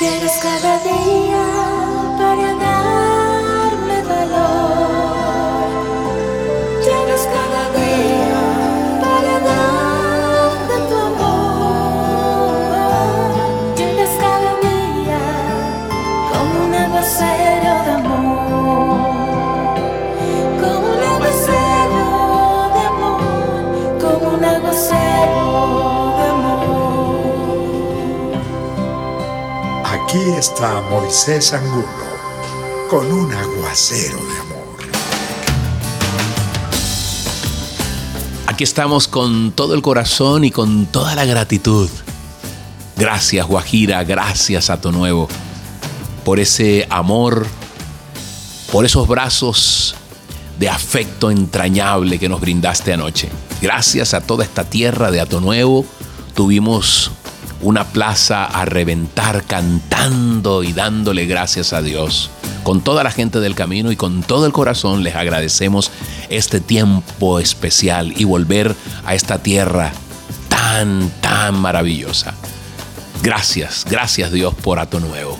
Llegas cada día para darme Aquí está Moisés Angulo con un aguacero de amor. Aquí estamos con todo el corazón y con toda la gratitud. Gracias Guajira, gracias Ato Nuevo por ese amor, por esos brazos de afecto entrañable que nos brindaste anoche. Gracias a toda esta tierra de Ato Nuevo tuvimos una plaza a reventar cantando y dándole gracias a Dios. Con toda la gente del camino y con todo el corazón les agradecemos este tiempo especial y volver a esta tierra tan, tan maravillosa. Gracias, gracias Dios por Ato Nuevo.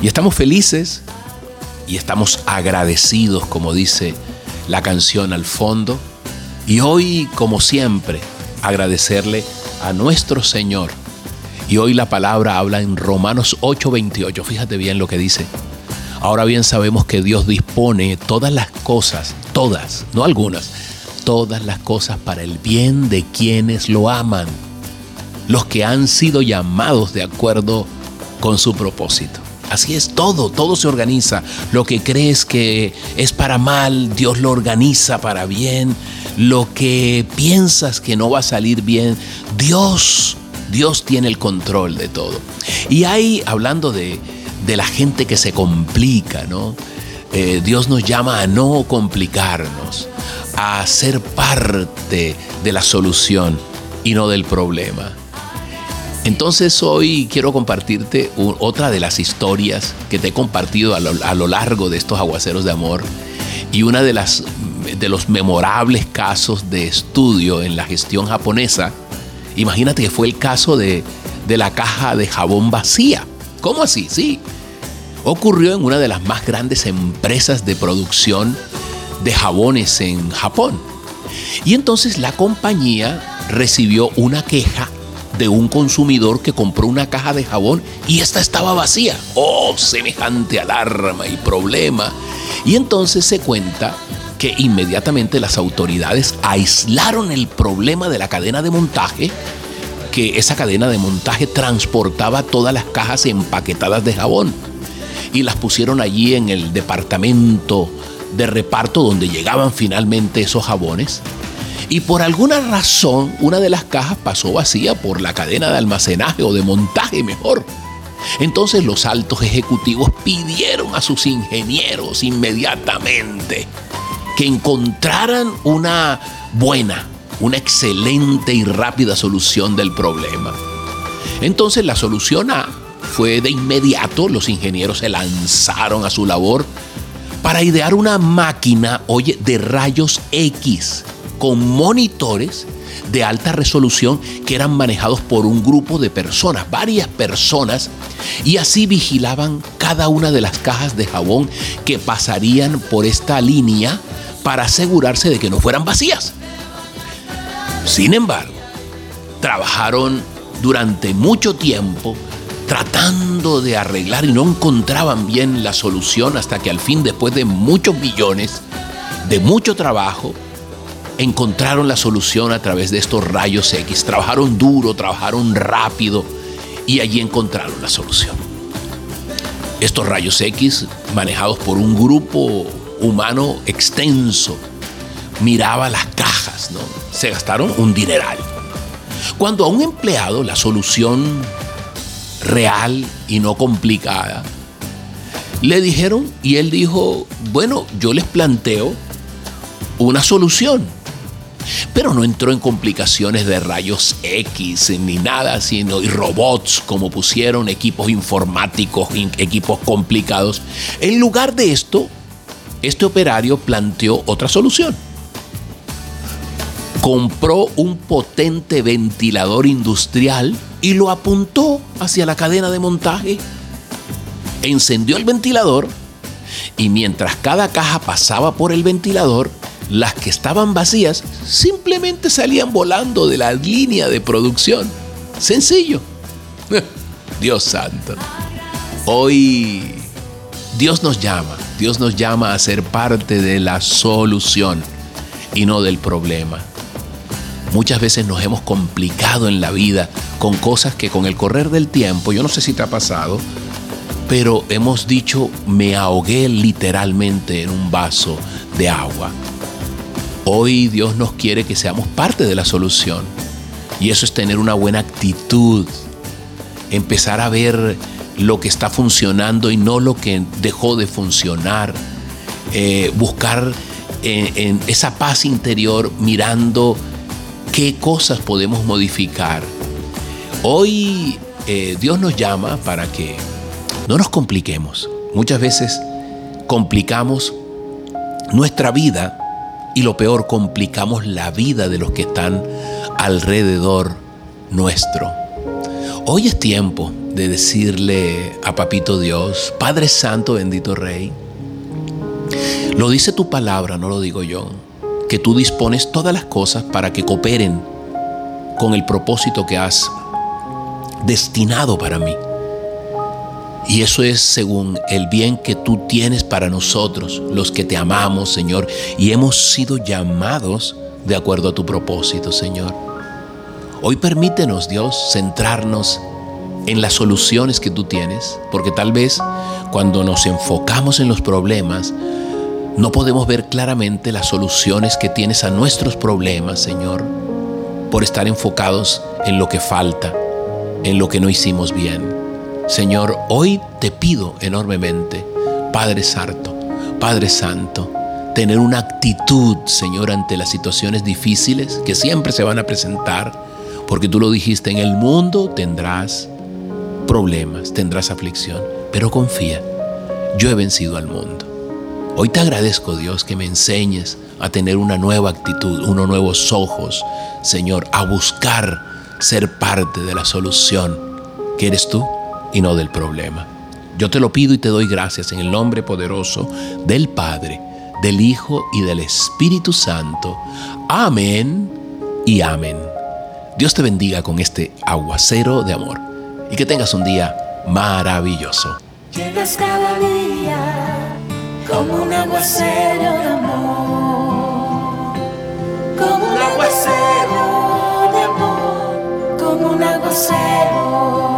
Y estamos felices y estamos agradecidos, como dice la canción al fondo. Y hoy, como siempre, agradecerle a nuestro Señor. Y hoy la palabra habla en Romanos 8:28. Fíjate bien lo que dice. Ahora bien sabemos que Dios dispone todas las cosas, todas, no algunas, todas las cosas para el bien de quienes lo aman, los que han sido llamados de acuerdo con su propósito. Así es todo, todo se organiza. Lo que crees que es para mal, Dios lo organiza para bien. Lo que piensas que no va a salir bien, Dios, Dios tiene el control de todo. Y ahí, hablando de, de la gente que se complica, ¿no? Eh, Dios nos llama a no complicarnos, a ser parte de la solución y no del problema. Entonces hoy quiero compartirte otra de las historias que te he compartido a lo, a lo largo de estos aguaceros de amor y una de las de los memorables casos de estudio en la gestión japonesa. Imagínate que fue el caso de, de la caja de jabón vacía. ¿Cómo así? Sí. Ocurrió en una de las más grandes empresas de producción de jabones en Japón. Y entonces la compañía recibió una queja de un consumidor que compró una caja de jabón y esta estaba vacía. Oh, semejante alarma y problema. Y entonces se cuenta que inmediatamente las autoridades aislaron el problema de la cadena de montaje, que esa cadena de montaje transportaba todas las cajas empaquetadas de jabón y las pusieron allí en el departamento de reparto donde llegaban finalmente esos jabones. Y por alguna razón una de las cajas pasó vacía por la cadena de almacenaje o de montaje mejor. Entonces los altos ejecutivos pidieron a sus ingenieros inmediatamente que encontraran una buena, una excelente y rápida solución del problema. Entonces la solución A fue de inmediato, los ingenieros se lanzaron a su labor para idear una máquina, oye, de rayos X con monitores de alta resolución que eran manejados por un grupo de personas, varias personas, y así vigilaban cada una de las cajas de jabón que pasarían por esta línea para asegurarse de que no fueran vacías. Sin embargo, trabajaron durante mucho tiempo tratando de arreglar y no encontraban bien la solución hasta que al fin, después de muchos millones, de mucho trabajo, encontraron la solución a través de estos rayos X. Trabajaron duro, trabajaron rápido y allí encontraron la solución. Estos rayos X, manejados por un grupo humano extenso, miraba las cajas, ¿no? Se gastaron un dineral. Cuando a un empleado la solución real y no complicada, le dijeron y él dijo, bueno, yo les planteo una solución. Pero no entró en complicaciones de rayos X ni nada, sino y robots como pusieron, equipos informáticos, in- equipos complicados. En lugar de esto, este operario planteó otra solución. Compró un potente ventilador industrial y lo apuntó hacia la cadena de montaje encendió el ventilador y mientras cada caja pasaba por el ventilador, las que estaban vacías simplemente salían volando de la línea de producción. Sencillo. Dios santo. Hoy Dios nos llama, Dios nos llama a ser parte de la solución y no del problema. Muchas veces nos hemos complicado en la vida con cosas que con el correr del tiempo, yo no sé si te ha pasado, pero hemos dicho, me ahogué literalmente en un vaso de agua. Hoy Dios nos quiere que seamos parte de la solución. Y eso es tener una buena actitud, empezar a ver lo que está funcionando y no lo que dejó de funcionar, eh, buscar eh, en esa paz interior mirando qué cosas podemos modificar. Hoy eh, Dios nos llama para que no nos compliquemos. Muchas veces complicamos nuestra vida y lo peor, complicamos la vida de los que están alrededor nuestro. Hoy es tiempo de decirle a Papito Dios, Padre Santo, bendito Rey, lo dice tu palabra, no lo digo yo, que tú dispones todas las cosas para que cooperen con el propósito que has destinado para mí. Y eso es según el bien que tú tienes para nosotros, los que te amamos, Señor, y hemos sido llamados de acuerdo a tu propósito, Señor. Hoy permítenos, Dios, centrarnos en las soluciones que tú tienes, porque tal vez cuando nos enfocamos en los problemas, no podemos ver claramente las soluciones que tienes a nuestros problemas, Señor, por estar enfocados en lo que falta, en lo que no hicimos bien. Señor, hoy te pido enormemente, Padre Santo, Padre Santo, tener una actitud, Señor, ante las situaciones difíciles que siempre se van a presentar, porque tú lo dijiste, en el mundo tendrás problemas, tendrás aflicción, pero confía, yo he vencido al mundo. Hoy te agradezco, Dios, que me enseñes a tener una nueva actitud, unos nuevos ojos, Señor, a buscar ser parte de la solución que eres tú y no del problema. Yo te lo pido y te doy gracias en el nombre poderoso del Padre, del Hijo y del Espíritu Santo. Amén y amén. Dios te bendiga con este aguacero de amor y que tengas un día maravilloso. Llegas cada día como un aguacero de amor, como un aguacero de amor, como un aguacero.